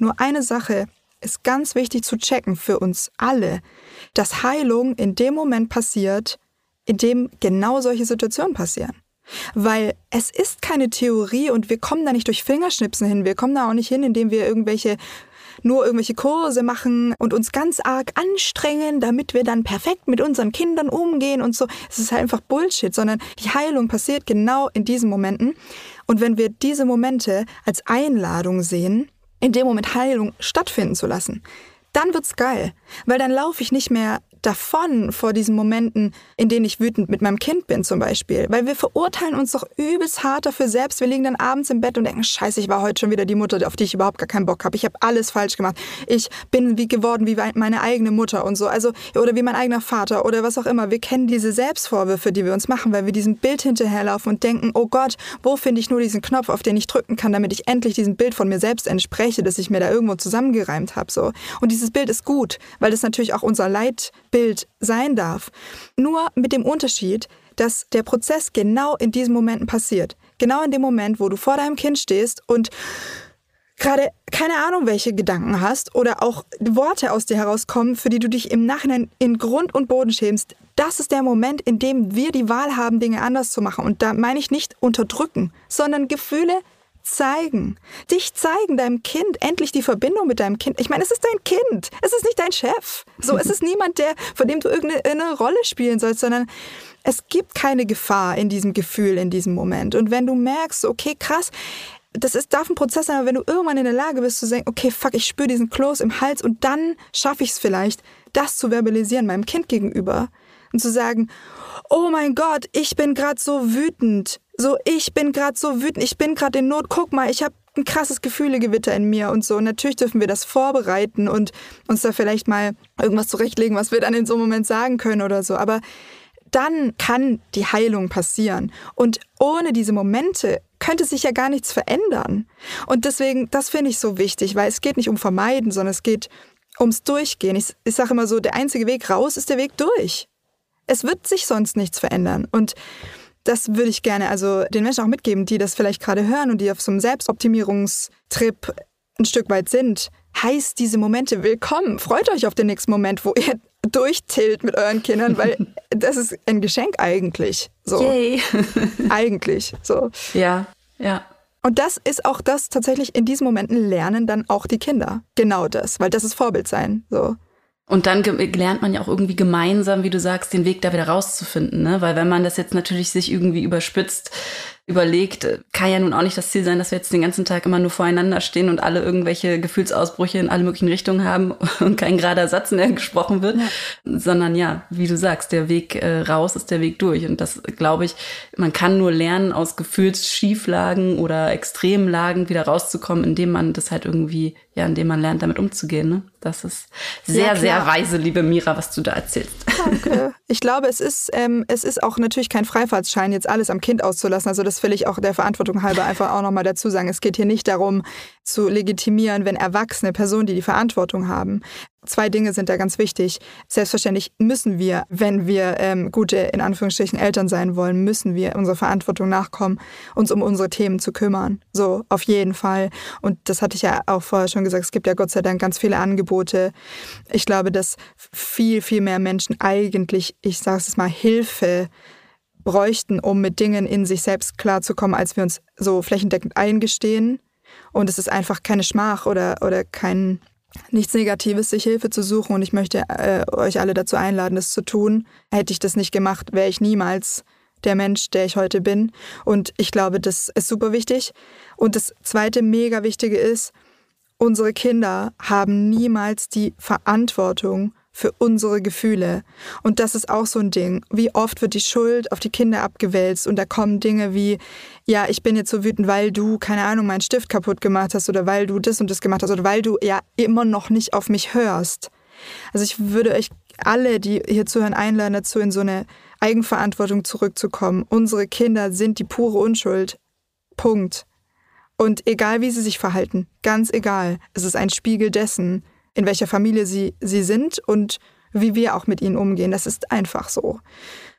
Nur eine Sache ist ganz wichtig zu checken für uns alle, dass Heilung in dem Moment passiert, in dem genau solche Situationen passieren. Weil es ist keine Theorie und wir kommen da nicht durch Fingerschnipsen hin. Wir kommen da auch nicht hin, indem wir irgendwelche nur irgendwelche Kurse machen und uns ganz arg anstrengen, damit wir dann perfekt mit unseren Kindern umgehen und so. Es ist halt einfach Bullshit, sondern die Heilung passiert genau in diesen Momenten. Und wenn wir diese Momente als Einladung sehen, in dem Moment Heilung stattfinden zu lassen, dann wird's geil, weil dann laufe ich nicht mehr davon vor diesen Momenten, in denen ich wütend mit meinem Kind bin zum Beispiel. Weil wir verurteilen uns doch übelst hart dafür selbst. Wir liegen dann abends im Bett und denken, scheiße, ich war heute schon wieder die Mutter, auf die ich überhaupt gar keinen Bock habe. Ich habe alles falsch gemacht. Ich bin wie geworden wie meine eigene Mutter und so. Also, oder wie mein eigener Vater oder was auch immer. Wir kennen diese Selbstvorwürfe, die wir uns machen, weil wir diesem Bild hinterherlaufen und denken, oh Gott, wo finde ich nur diesen Knopf, auf den ich drücken kann, damit ich endlich diesem Bild von mir selbst entspreche, das ich mir da irgendwo zusammengereimt habe. So. Und dieses Bild ist gut, weil das natürlich auch unser Leid Bild sein darf. Nur mit dem Unterschied, dass der Prozess genau in diesen Momenten passiert. Genau in dem Moment, wo du vor deinem Kind stehst und gerade keine Ahnung, welche Gedanken hast oder auch Worte aus dir herauskommen, für die du dich im Nachhinein in Grund und Boden schämst. Das ist der Moment, in dem wir die Wahl haben, Dinge anders zu machen. Und da meine ich nicht unterdrücken, sondern Gefühle zeigen. Dich zeigen, deinem Kind, endlich die Verbindung mit deinem Kind. Ich meine, es ist dein Kind. Es ist nicht dein Chef. So, es ist niemand, der, von dem du irgendeine Rolle spielen sollst, sondern es gibt keine Gefahr in diesem Gefühl, in diesem Moment. Und wenn du merkst, okay, krass, das ist, darf ein Prozess sein, aber wenn du irgendwann in der Lage bist zu sagen, okay, fuck, ich spüre diesen Kloß im Hals und dann schaffe ich es vielleicht, das zu verbalisieren meinem Kind gegenüber und zu sagen, oh mein Gott, ich bin gerade so wütend. So, ich bin gerade so wütend, ich bin gerade in Not. Guck mal, ich habe ein krasses Gefühlegewitter in mir und so. Und natürlich dürfen wir das vorbereiten und uns da vielleicht mal irgendwas zurechtlegen, was wir dann in so einem Moment sagen können oder so. Aber dann kann die Heilung passieren. Und ohne diese Momente könnte sich ja gar nichts verändern. Und deswegen, das finde ich so wichtig, weil es geht nicht um Vermeiden, sondern es geht ums Durchgehen. Ich, ich sage immer so, der einzige Weg raus ist der Weg durch. Es wird sich sonst nichts verändern. Und das würde ich gerne also den Menschen auch mitgeben, die das vielleicht gerade hören und die auf so einem Selbstoptimierungstrip ein Stück weit sind. Heißt diese Momente willkommen. Freut euch auf den nächsten Moment, wo ihr durchtillt mit euren Kindern, weil das ist ein Geschenk eigentlich. So. Yay. eigentlich. So. Ja, ja. Und das ist auch das tatsächlich in diesen Momenten lernen dann auch die Kinder. Genau das, weil das ist Vorbild sein. So. Und dann lernt man ja auch irgendwie gemeinsam, wie du sagst, den Weg da wieder rauszufinden, ne? Weil wenn man das jetzt natürlich sich irgendwie überspitzt überlegt, kann ja nun auch nicht das Ziel sein, dass wir jetzt den ganzen Tag immer nur voreinander stehen und alle irgendwelche Gefühlsausbrüche in alle möglichen Richtungen haben und kein gerader Satz mehr gesprochen wird, ja. sondern ja, wie du sagst, der Weg äh, raus ist der Weg durch. Und das glaube ich, man kann nur lernen, aus Gefühlsschieflagen oder Extremlagen wieder rauszukommen, indem man das halt irgendwie, ja, indem man lernt, damit umzugehen. Ne? Das ist sehr, ja, sehr weise, liebe Mira, was du da erzählst. Danke. Ich glaube, es ist, ähm, es ist auch natürlich kein Freifahrtsschein, jetzt alles am Kind auszulassen. Also das will ich auch der Verantwortung halber einfach auch nochmal dazu sagen. Es geht hier nicht darum, zu legitimieren, wenn erwachsene Personen, die die Verantwortung haben. Zwei Dinge sind da ganz wichtig. Selbstverständlich müssen wir, wenn wir ähm, gute, in Anführungsstrichen, Eltern sein wollen, müssen wir unserer Verantwortung nachkommen, uns um unsere Themen zu kümmern. So, auf jeden Fall. Und das hatte ich ja auch vorher schon gesagt, es gibt ja Gott sei Dank ganz viele Angebote. Ich glaube, dass viel, viel mehr Menschen eigentlich, ich sage es mal, Hilfe bräuchten, um mit Dingen in sich selbst klarzukommen, als wir uns so flächendeckend eingestehen. Und es ist einfach keine Schmach oder, oder kein nichts Negatives, sich Hilfe zu suchen. Und ich möchte äh, euch alle dazu einladen, das zu tun. Hätte ich das nicht gemacht, wäre ich niemals der Mensch, der ich heute bin. Und ich glaube, das ist super wichtig. Und das zweite mega wichtige ist, unsere Kinder haben niemals die Verantwortung für unsere Gefühle. Und das ist auch so ein Ding. Wie oft wird die Schuld auf die Kinder abgewälzt und da kommen Dinge wie, ja, ich bin jetzt so wütend, weil du, keine Ahnung, meinen Stift kaputt gemacht hast oder weil du das und das gemacht hast oder weil du ja immer noch nicht auf mich hörst. Also ich würde euch alle, die hier zuhören, einladen dazu, in so eine Eigenverantwortung zurückzukommen. Unsere Kinder sind die pure Unschuld. Punkt. Und egal wie sie sich verhalten, ganz egal, es ist ein Spiegel dessen, in welcher Familie sie, sie sind und wie wir auch mit ihnen umgehen. Das ist einfach so.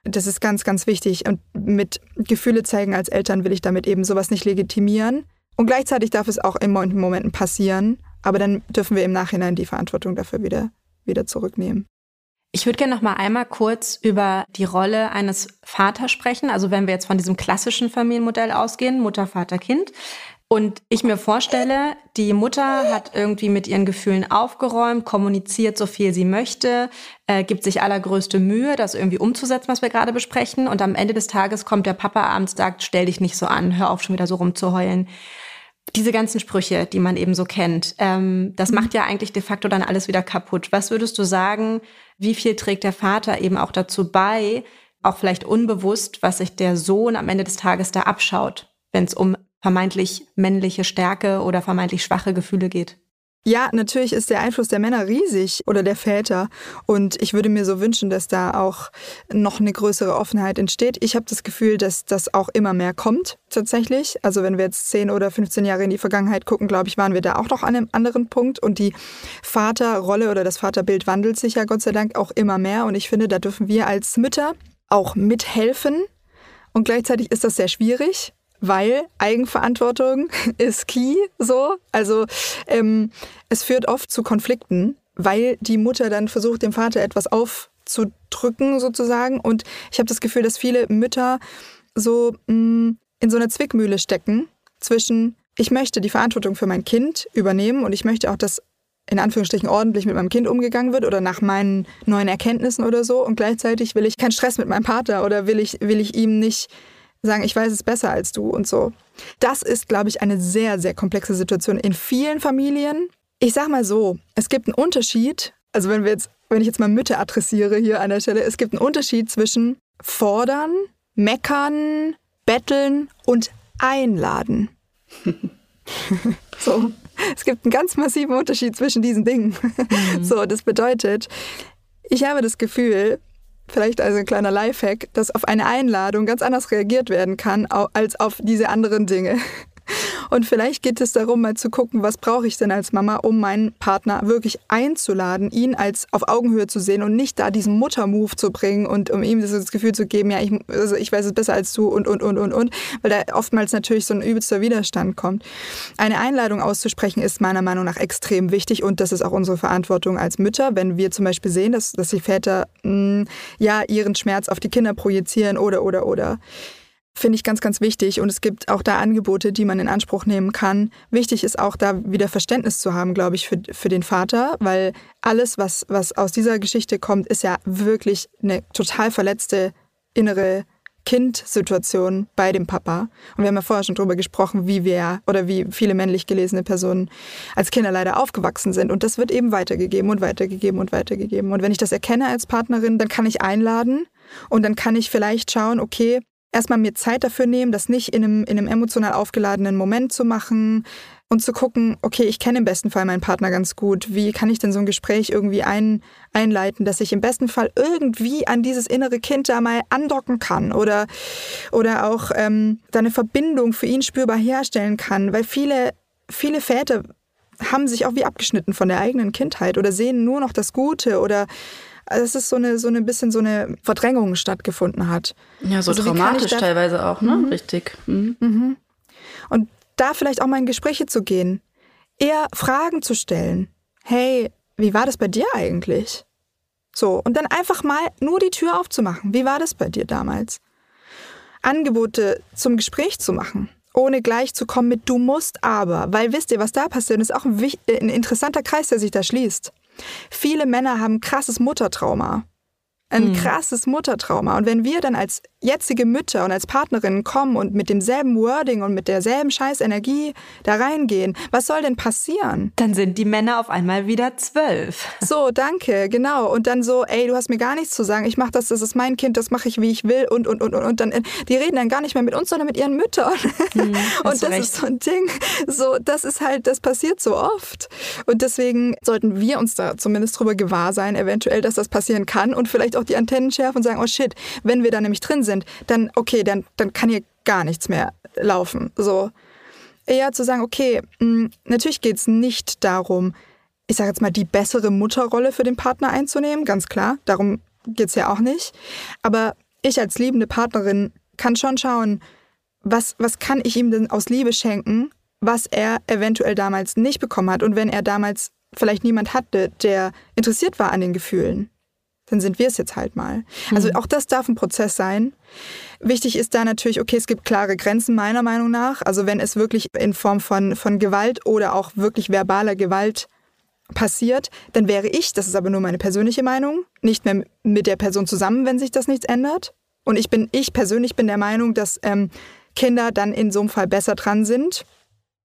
Das ist ganz, ganz wichtig. Und mit Gefühle zeigen als Eltern will ich damit eben sowas nicht legitimieren. Und gleichzeitig darf es auch in Momenten passieren. Aber dann dürfen wir im Nachhinein die Verantwortung dafür wieder, wieder zurücknehmen. Ich würde gerne noch mal einmal kurz über die Rolle eines Vaters sprechen. Also wenn wir jetzt von diesem klassischen Familienmodell ausgehen, Mutter, Vater, Kind. Und ich mir vorstelle, die Mutter hat irgendwie mit ihren Gefühlen aufgeräumt, kommuniziert so viel sie möchte, äh, gibt sich allergrößte Mühe, das irgendwie umzusetzen, was wir gerade besprechen. Und am Ende des Tages kommt der Papa abends, sagt, stell dich nicht so an, hör auf schon wieder so rumzuheulen. Diese ganzen Sprüche, die man eben so kennt, ähm, das mhm. macht ja eigentlich de facto dann alles wieder kaputt. Was würdest du sagen, wie viel trägt der Vater eben auch dazu bei, auch vielleicht unbewusst, was sich der Sohn am Ende des Tages da abschaut, wenn es um vermeintlich männliche Stärke oder vermeintlich schwache Gefühle geht. Ja, natürlich ist der Einfluss der Männer riesig oder der Väter. Und ich würde mir so wünschen, dass da auch noch eine größere Offenheit entsteht. Ich habe das Gefühl, dass das auch immer mehr kommt, tatsächlich. Also wenn wir jetzt 10 oder 15 Jahre in die Vergangenheit gucken, glaube ich, waren wir da auch noch an einem anderen Punkt. Und die Vaterrolle oder das Vaterbild wandelt sich ja Gott sei Dank auch immer mehr. Und ich finde, da dürfen wir als Mütter auch mithelfen. Und gleichzeitig ist das sehr schwierig, weil Eigenverantwortung ist key so. Also ähm, es führt oft zu Konflikten, weil die Mutter dann versucht, dem Vater etwas aufzudrücken sozusagen. Und ich habe das Gefühl, dass viele Mütter so mh, mm, in so einer Zwickmühle stecken zwischen, ich möchte die Verantwortung für mein Kind übernehmen und ich möchte auch, dass in Anführungsstrichen ordentlich mit meinem Kind umgegangen wird oder nach meinen neuen Erkenntnissen oder so. Und gleichzeitig will ich keinen Stress mit meinem Partner oder will ich, will ich ihm nicht sagen, ich weiß es besser als du und so. Das ist, glaube ich, eine sehr, sehr komplexe Situation in vielen Familien. Ich sag mal so, es gibt einen Unterschied, also wenn wir jetzt, wenn ich jetzt mal Mütter adressiere hier an der Stelle, es gibt einen Unterschied zwischen fordern, meckern, betteln und einladen. so. Es gibt einen ganz massiven Unterschied zwischen diesen Dingen. Mhm. So, das bedeutet, ich habe das Gefühl, vielleicht als ein kleiner Lifehack, dass auf eine Einladung ganz anders reagiert werden kann als auf diese anderen Dinge. Und vielleicht geht es darum, mal zu gucken, was brauche ich denn als Mama, um meinen Partner wirklich einzuladen, ihn als auf Augenhöhe zu sehen und nicht da diesen Muttermove zu bringen und um ihm das Gefühl zu geben, ja, ich, also ich weiß es besser als du und, und, und, und, und, weil da oftmals natürlich so ein übelster Widerstand kommt. Eine Einladung auszusprechen ist meiner Meinung nach extrem wichtig und das ist auch unsere Verantwortung als Mütter, wenn wir zum Beispiel sehen, dass, dass die Väter mh, ja ihren Schmerz auf die Kinder projizieren oder, oder, oder. Finde ich ganz, ganz wichtig. Und es gibt auch da Angebote, die man in Anspruch nehmen kann. Wichtig ist auch da wieder Verständnis zu haben, glaube ich, für, für den Vater, weil alles, was, was aus dieser Geschichte kommt, ist ja wirklich eine total verletzte innere Kind-Situation bei dem Papa. Und wir haben ja vorher schon drüber gesprochen, wie wir oder wie viele männlich gelesene Personen als Kinder leider aufgewachsen sind. Und das wird eben weitergegeben und weitergegeben und weitergegeben. Und wenn ich das erkenne als Partnerin, dann kann ich einladen und dann kann ich vielleicht schauen, okay, erstmal mir Zeit dafür nehmen, das nicht in einem, in einem emotional aufgeladenen Moment zu machen und zu gucken, okay, ich kenne im besten Fall meinen Partner ganz gut. Wie kann ich denn so ein Gespräch irgendwie ein, einleiten, dass ich im besten Fall irgendwie an dieses innere Kind da mal andocken kann oder, oder auch ähm, da eine Verbindung für ihn spürbar herstellen kann, weil viele, viele Väter haben sich auch wie abgeschnitten von der eigenen Kindheit oder sehen nur noch das Gute oder also es ist so eine, so eine bisschen so eine Verdrängung stattgefunden hat. Ja, so also traumatisch teilweise auch, ne? Mhm. Richtig. Mhm. Mhm. Und da vielleicht auch mal in Gespräche zu gehen, eher Fragen zu stellen. Hey, wie war das bei dir eigentlich? So, und dann einfach mal nur die Tür aufzumachen. Wie war das bei dir damals? Angebote zum Gespräch zu machen, ohne gleich zu kommen mit du musst aber, weil wisst ihr, was da passiert, das ist auch ein, ein interessanter Kreis, der sich da schließt. Viele Männer haben krasses Muttertrauma ein mhm. krasses Muttertrauma. Und wenn wir dann als jetzige Mütter und als Partnerinnen kommen und mit demselben Wording und mit derselben Scheißenergie da reingehen, was soll denn passieren? Dann sind die Männer auf einmal wieder zwölf. So, danke, genau. Und dann so, ey, du hast mir gar nichts zu sagen. Ich mache das, das ist mein Kind, das mache ich, wie ich will. Und, und, und, und, und dann, die reden dann gar nicht mehr mit uns, sondern mit ihren Müttern. Mhm, und das recht. ist so ein Ding. So, das ist halt, das passiert so oft. Und deswegen sollten wir uns da zumindest drüber gewahr sein, eventuell, dass das passieren kann und vielleicht auch die Antennen schärfen und sagen, oh shit, wenn wir da nämlich drin sind, dann okay, dann, dann kann hier gar nichts mehr laufen. So. Eher zu sagen, okay, mh, hm, natürlich geht es nicht darum, ich sage jetzt mal, die bessere Mutterrolle für den Partner einzunehmen, ganz klar, darum geht es ja auch nicht. Aber ich als liebende Partnerin kann schon schauen, was, was kann ich ihm denn aus Liebe schenken, was er eventuell damals nicht bekommen hat. Und wenn er damals vielleicht niemand hatte, der interessiert war an den Gefühlen, dann sind wir es jetzt halt mal. Also mhm. auch das darf ein Prozess sein. Wichtig ist da natürlich, okay, es gibt klare Grenzen meiner Meinung nach. Also wenn es wirklich in Form von, von Gewalt oder auch wirklich verbaler Gewalt passiert, dann wäre ich, das ist aber nur meine persönliche Meinung, nicht mehr mit der Person zusammen, wenn sich das nichts ändert. Und ich bin, ich persönlich bin der Meinung, dass ähm, Kinder dann in so einem Fall besser dran sind.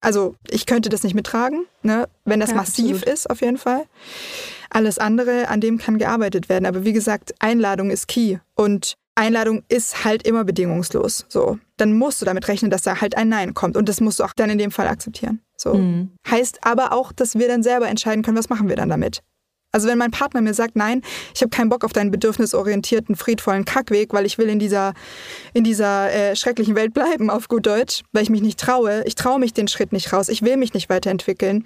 Also ich könnte das nicht mittragen, ne? wenn das ja, massiv absolut. ist, auf jeden Fall. Alles andere, an dem kann gearbeitet werden. Aber wie gesagt, Einladung ist key. Und Einladung ist halt immer bedingungslos. So, dann musst du damit rechnen, dass da halt ein Nein kommt und das musst du auch dann in dem Fall akzeptieren. So mhm. heißt aber auch, dass wir dann selber entscheiden können, was machen wir dann damit. Also wenn mein Partner mir sagt, nein, ich habe keinen Bock auf deinen bedürfnisorientierten, friedvollen Kackweg, weil ich will in dieser, in dieser äh, schrecklichen Welt bleiben, auf gut Deutsch, weil ich mich nicht traue, ich traue mich den Schritt nicht raus, ich will mich nicht weiterentwickeln,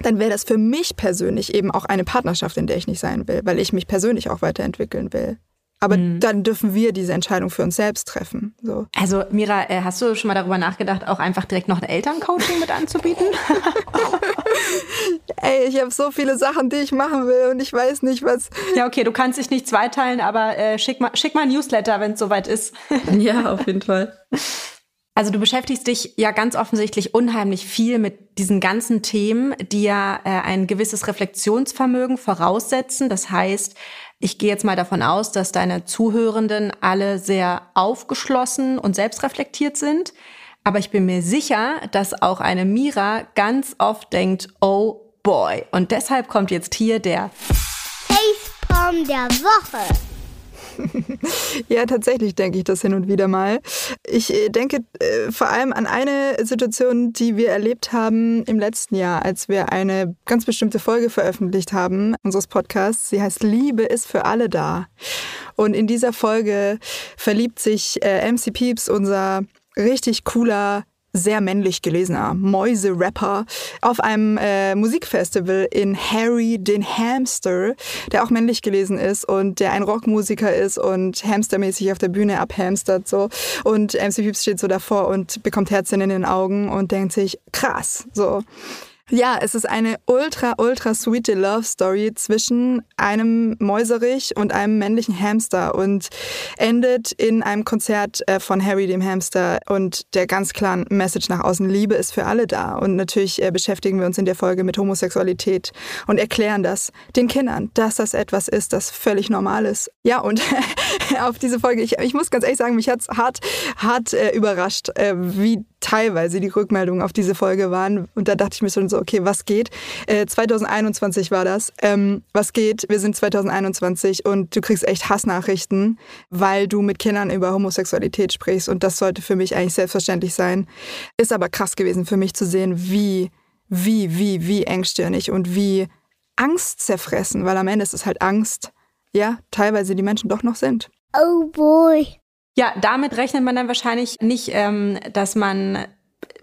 dann wäre das für mich persönlich eben auch eine Partnerschaft, in der ich nicht sein will, weil ich mich persönlich auch weiterentwickeln will. Aber mhm. dann dürfen wir diese Entscheidung für uns selbst treffen. So. Also Mira, äh, hast du schon mal darüber nachgedacht, auch einfach direkt noch ein Elterncoaching mit anzubieten? Ey, ich habe so viele Sachen, die ich machen will und ich weiß nicht, was. Ja, okay, du kannst dich nicht zweiteilen, aber äh, schick, mal, schick mal ein Newsletter, wenn es soweit ist. ja, auf jeden Fall. Also du beschäftigst dich ja ganz offensichtlich unheimlich viel mit diesen ganzen Themen, die ja äh, ein gewisses Reflexionsvermögen voraussetzen. Das heißt, ich gehe jetzt mal davon aus, dass deine Zuhörenden alle sehr aufgeschlossen und selbstreflektiert sind. Aber ich bin mir sicher, dass auch eine Mira ganz oft denkt, oh boy. Und deshalb kommt jetzt hier der Facepalm der Woche. ja, tatsächlich denke ich das hin und wieder mal. Ich äh, denke äh, vor allem an eine Situation, die wir erlebt haben im letzten Jahr, als wir eine ganz bestimmte Folge veröffentlicht haben unseres Podcasts. Sie heißt Liebe ist für alle da. Und in dieser Folge verliebt sich äh, MC Peeps, unser richtig cooler sehr männlich gelesener Mäuse-Rapper auf einem äh, Musikfestival in Harry den Hamster, der auch männlich gelesen ist und der ein Rockmusiker ist und hamstermäßig auf der Bühne abhamstert so. Und MC Pieps steht so davor und bekommt Herzchen in den Augen und denkt sich krass so ja, es ist eine ultra, ultra sweete Love Story zwischen einem Mäuserich und einem männlichen Hamster und endet in einem Konzert äh, von Harry dem Hamster und der ganz klaren Message nach außen, Liebe ist für alle da. Und natürlich äh, beschäftigen wir uns in der Folge mit Homosexualität und erklären das den Kindern, dass das etwas ist, das völlig normal ist. Ja, und auf diese Folge, ich, ich muss ganz ehrlich sagen, mich hat's hart, hart äh, überrascht, äh, wie teilweise die Rückmeldungen auf diese Folge waren. Und da dachte ich mir schon so, okay, was geht? Äh, 2021 war das. Ähm, was geht? Wir sind 2021 und du kriegst echt Hassnachrichten, weil du mit Kindern über Homosexualität sprichst. Und das sollte für mich eigentlich selbstverständlich sein. Ist aber krass gewesen für mich zu sehen, wie, wie, wie, wie engstirnig und wie Angst zerfressen, weil am Ende ist es halt Angst, ja, teilweise die Menschen doch noch sind. Oh boy. Ja, damit rechnet man dann wahrscheinlich nicht, ähm, dass man,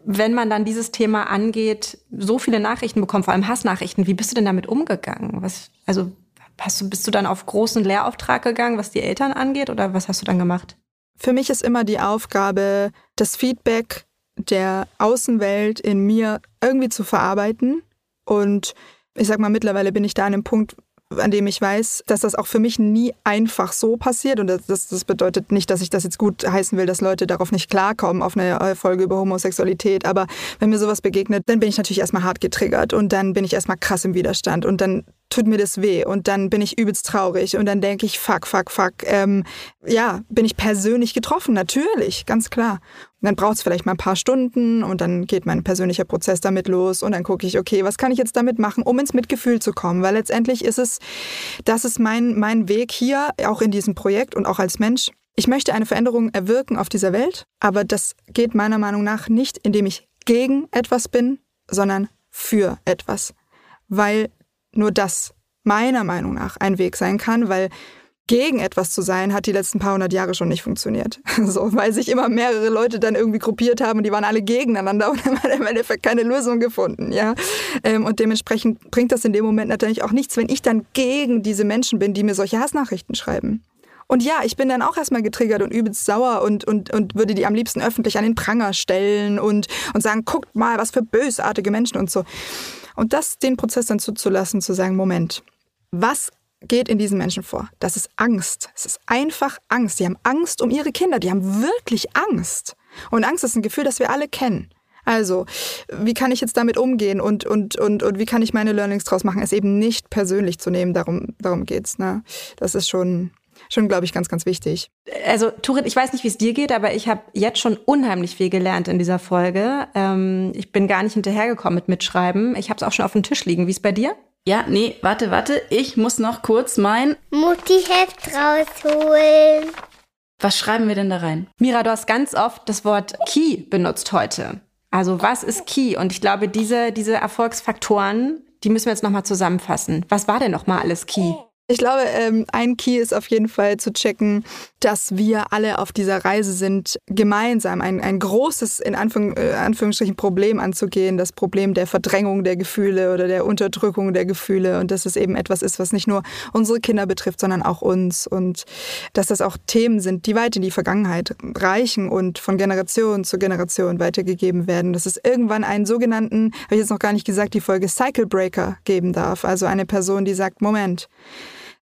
wenn man dann dieses Thema angeht, so viele Nachrichten bekommt, vor allem Hassnachrichten. Wie bist du denn damit umgegangen? Was, also hast du, bist du dann auf großen Lehrauftrag gegangen, was die Eltern angeht, oder was hast du dann gemacht? Für mich ist immer die Aufgabe, das Feedback der Außenwelt in mir irgendwie zu verarbeiten. Und ich sag mal, mittlerweile bin ich da an einem Punkt, an dem ich weiß, dass das auch für mich nie einfach so passiert. Und das, das, bedeutet nicht, dass ich das jetzt gut heißen will, dass Leute darauf nicht klarkommen, auf eine Folge über Homosexualität. Aber wenn mir sowas begegnet, dann bin ich natürlich erstmal hart getriggert und dann bin ich erstmal krass im Widerstand und dann tut mir das weh und dann bin ich übelst traurig und dann denke ich, fuck, fuck, fuck. Ähm, ja, bin ich persönlich getroffen, natürlich, ganz klar. Und dann braucht es vielleicht mal ein paar Stunden und dann geht mein persönlicher Prozess damit los und dann gucke ich, okay, was kann ich jetzt damit machen, um ins Mitgefühl zu kommen? Weil letztendlich ist es, das ist mein, mein Weg hier, auch in diesem Projekt und auch als Mensch. Ich möchte eine Veränderung erwirken auf dieser Welt, aber das geht meiner Meinung nach nicht, indem ich gegen etwas bin, sondern für etwas. Weil nur das meiner Meinung nach ein Weg sein kann, weil gegen etwas zu sein, hat die letzten paar hundert Jahre schon nicht funktioniert. So, weil sich immer mehrere Leute dann irgendwie gruppiert haben und die waren alle gegeneinander und haben im Endeffekt keine Lösung gefunden, ja. Ähm, und dementsprechend bringt das in dem Moment natürlich auch nichts, wenn ich dann gegen diese Menschen bin, die mir solche Hassnachrichten schreiben. Und ja, ich bin dann auch erstmal getriggert und übelst sauer und, und, und würde die am liebsten öffentlich an den Pranger stellen und, und sagen, guckt mal, was für bösartige Menschen und so. Und das, den Prozess dann zuzulassen, zu sagen, Moment, was geht in diesen Menschen vor? Das ist Angst. Es ist einfach Angst. Die haben Angst um ihre Kinder. Die haben wirklich Angst. Und Angst ist ein Gefühl, das wir alle kennen. Also, wie kann ich jetzt damit umgehen und, und, und, und wie kann ich meine Learnings draus machen, es eben nicht persönlich zu nehmen, darum, darum geht's. Ne? Das ist schon, schon, glaube ich, ganz, ganz wichtig. Also, Turit, ich weiß nicht, wie es dir geht, aber ich habe jetzt schon unheimlich viel gelernt in dieser Folge. Ähm, ich bin gar nicht hinterhergekommen mit Mitschreiben. Ich habe es auch schon auf dem Tisch liegen. Wie ist bei dir? Ja, nee, warte, warte. Ich muss noch kurz mein Mutti-Heft rausholen. Was schreiben wir denn da rein? Mira, du hast ganz oft das Wort Key benutzt heute. Also was ist Key? Und ich glaube, diese, diese Erfolgsfaktoren, die müssen wir jetzt nochmal zusammenfassen. Was war denn nochmal alles Key? Ich glaube, ähm, ein Key ist auf jeden Fall zu checken, dass wir alle auf dieser Reise sind, gemeinsam ein, ein großes, in Anführung, äh, Anführungsstrichen, Problem anzugehen, das Problem der Verdrängung der Gefühle oder der Unterdrückung der Gefühle und dass es eben etwas ist, was nicht nur unsere Kinder betrifft, sondern auch uns und dass das auch Themen sind, die weit in die Vergangenheit reichen und von Generation zu Generation weitergegeben werden. Dass es irgendwann einen sogenannten, habe ich jetzt noch gar nicht gesagt, die Folge Cycle Breaker geben darf, also eine Person, die sagt, Moment,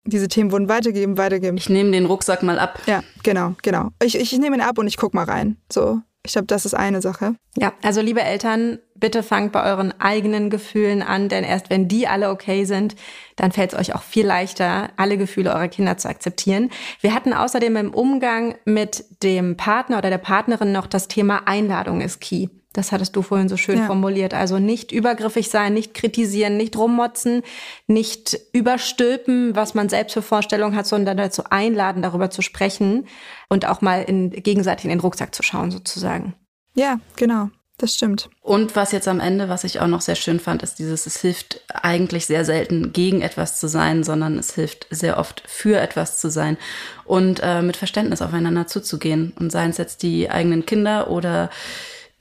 diese Themen wurden weitergegeben, weitergegeben. Ich nehme den Rucksack mal ab. Ja, genau, genau. Ich, ich nehme ihn ab und ich gucke mal rein. So, ich glaube, das ist eine Sache. Ja, also liebe Eltern, bitte fangt bei euren eigenen Gefühlen an, denn erst wenn die alle okay sind, dann fällt es euch auch viel leichter, alle Gefühle eurer Kinder zu akzeptieren. Wir hatten außerdem im Umgang mit dem Partner oder der Partnerin noch das Thema Einladung ist key. Das hattest du vorhin so schön ja. formuliert. Also nicht übergriffig sein, nicht kritisieren, nicht rummotzen, nicht überstülpen, was man selbst für Vorstellungen hat, sondern dazu einladen, darüber zu sprechen und auch mal in, gegenseitig in den Rucksack zu schauen, sozusagen. Ja, genau. Das stimmt. Und was jetzt am Ende, was ich auch noch sehr schön fand, ist dieses, es hilft eigentlich sehr selten gegen etwas zu sein, sondern es hilft sehr oft für etwas zu sein und äh, mit Verständnis aufeinander zuzugehen. Und seien es jetzt die eigenen Kinder oder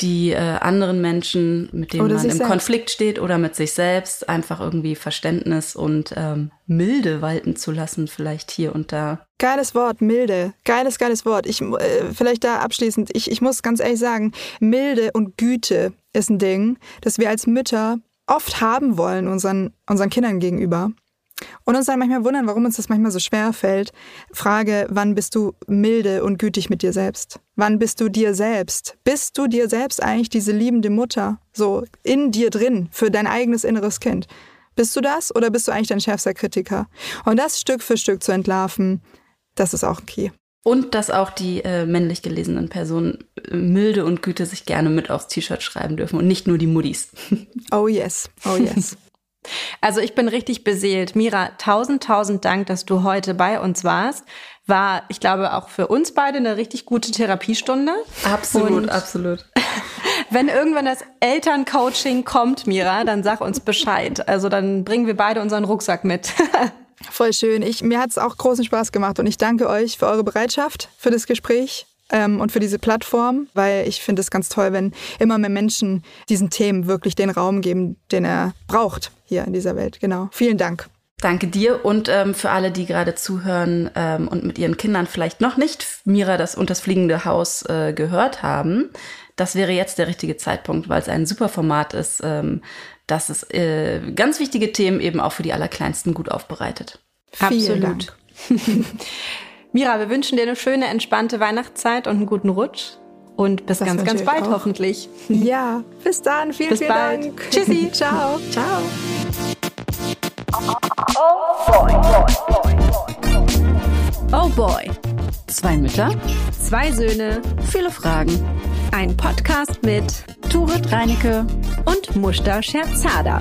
die äh, anderen Menschen, mit denen oder man im selbst. Konflikt steht oder mit sich selbst, einfach irgendwie Verständnis und ähm, Milde walten zu lassen, vielleicht hier und da. Geiles Wort, milde. Geiles, geiles Wort. Ich, äh, vielleicht da abschließend, ich, ich muss ganz ehrlich sagen, milde und Güte ist ein Ding, das wir als Mütter oft haben wollen unseren, unseren Kindern gegenüber. Und uns dann manchmal wundern, warum uns das manchmal so schwer fällt. Frage, wann bist du milde und gütig mit dir selbst? Wann bist du dir selbst? Bist du dir selbst eigentlich diese liebende Mutter, so in dir drin, für dein eigenes inneres Kind? Bist du das oder bist du eigentlich dein schärfster Kritiker? Und das Stück für Stück zu entlarven, das ist auch ein Key. Und dass auch die äh, männlich gelesenen Personen äh, Milde und Güte sich gerne mit aufs T-Shirt schreiben dürfen und nicht nur die Muddis. Oh yes, oh yes. Also ich bin richtig beseelt. Mira, tausend, tausend Dank, dass du heute bei uns warst. War, ich glaube, auch für uns beide eine richtig gute Therapiestunde. Absolut, Und absolut. Wenn irgendwann das Elterncoaching kommt, Mira, dann sag uns Bescheid. Also dann bringen wir beide unseren Rucksack mit. Voll schön. Ich, mir hat es auch großen Spaß gemacht und ich danke euch für eure Bereitschaft, für das Gespräch ähm, und für diese Plattform, weil ich finde es ganz toll, wenn immer mehr Menschen diesen Themen wirklich den Raum geben, den er braucht hier in dieser Welt. Genau. Vielen Dank. Danke dir und ähm, für alle, die gerade zuhören ähm, und mit ihren Kindern vielleicht noch nicht Mira das und das fliegende Haus äh, gehört haben. Das wäre jetzt der richtige Zeitpunkt, weil es ein super Format ist, ähm, das es äh, ganz wichtige Themen eben auch für die Allerkleinsten gut aufbereitet. Vielen Absolut. Mira, wir wünschen dir eine schöne, entspannte Weihnachtszeit und einen guten Rutsch. Und bis das ganz, ganz bald auch. hoffentlich. Ja, bis dann. Vielen, bis vielen bald. Dank. Tschüssi. Ciao. Ciao. Oh boy. Oh boy. Zwei Mütter, zwei Söhne, viele Fragen. Ein Podcast mit Turit Reinecke und Mushta Scherzada.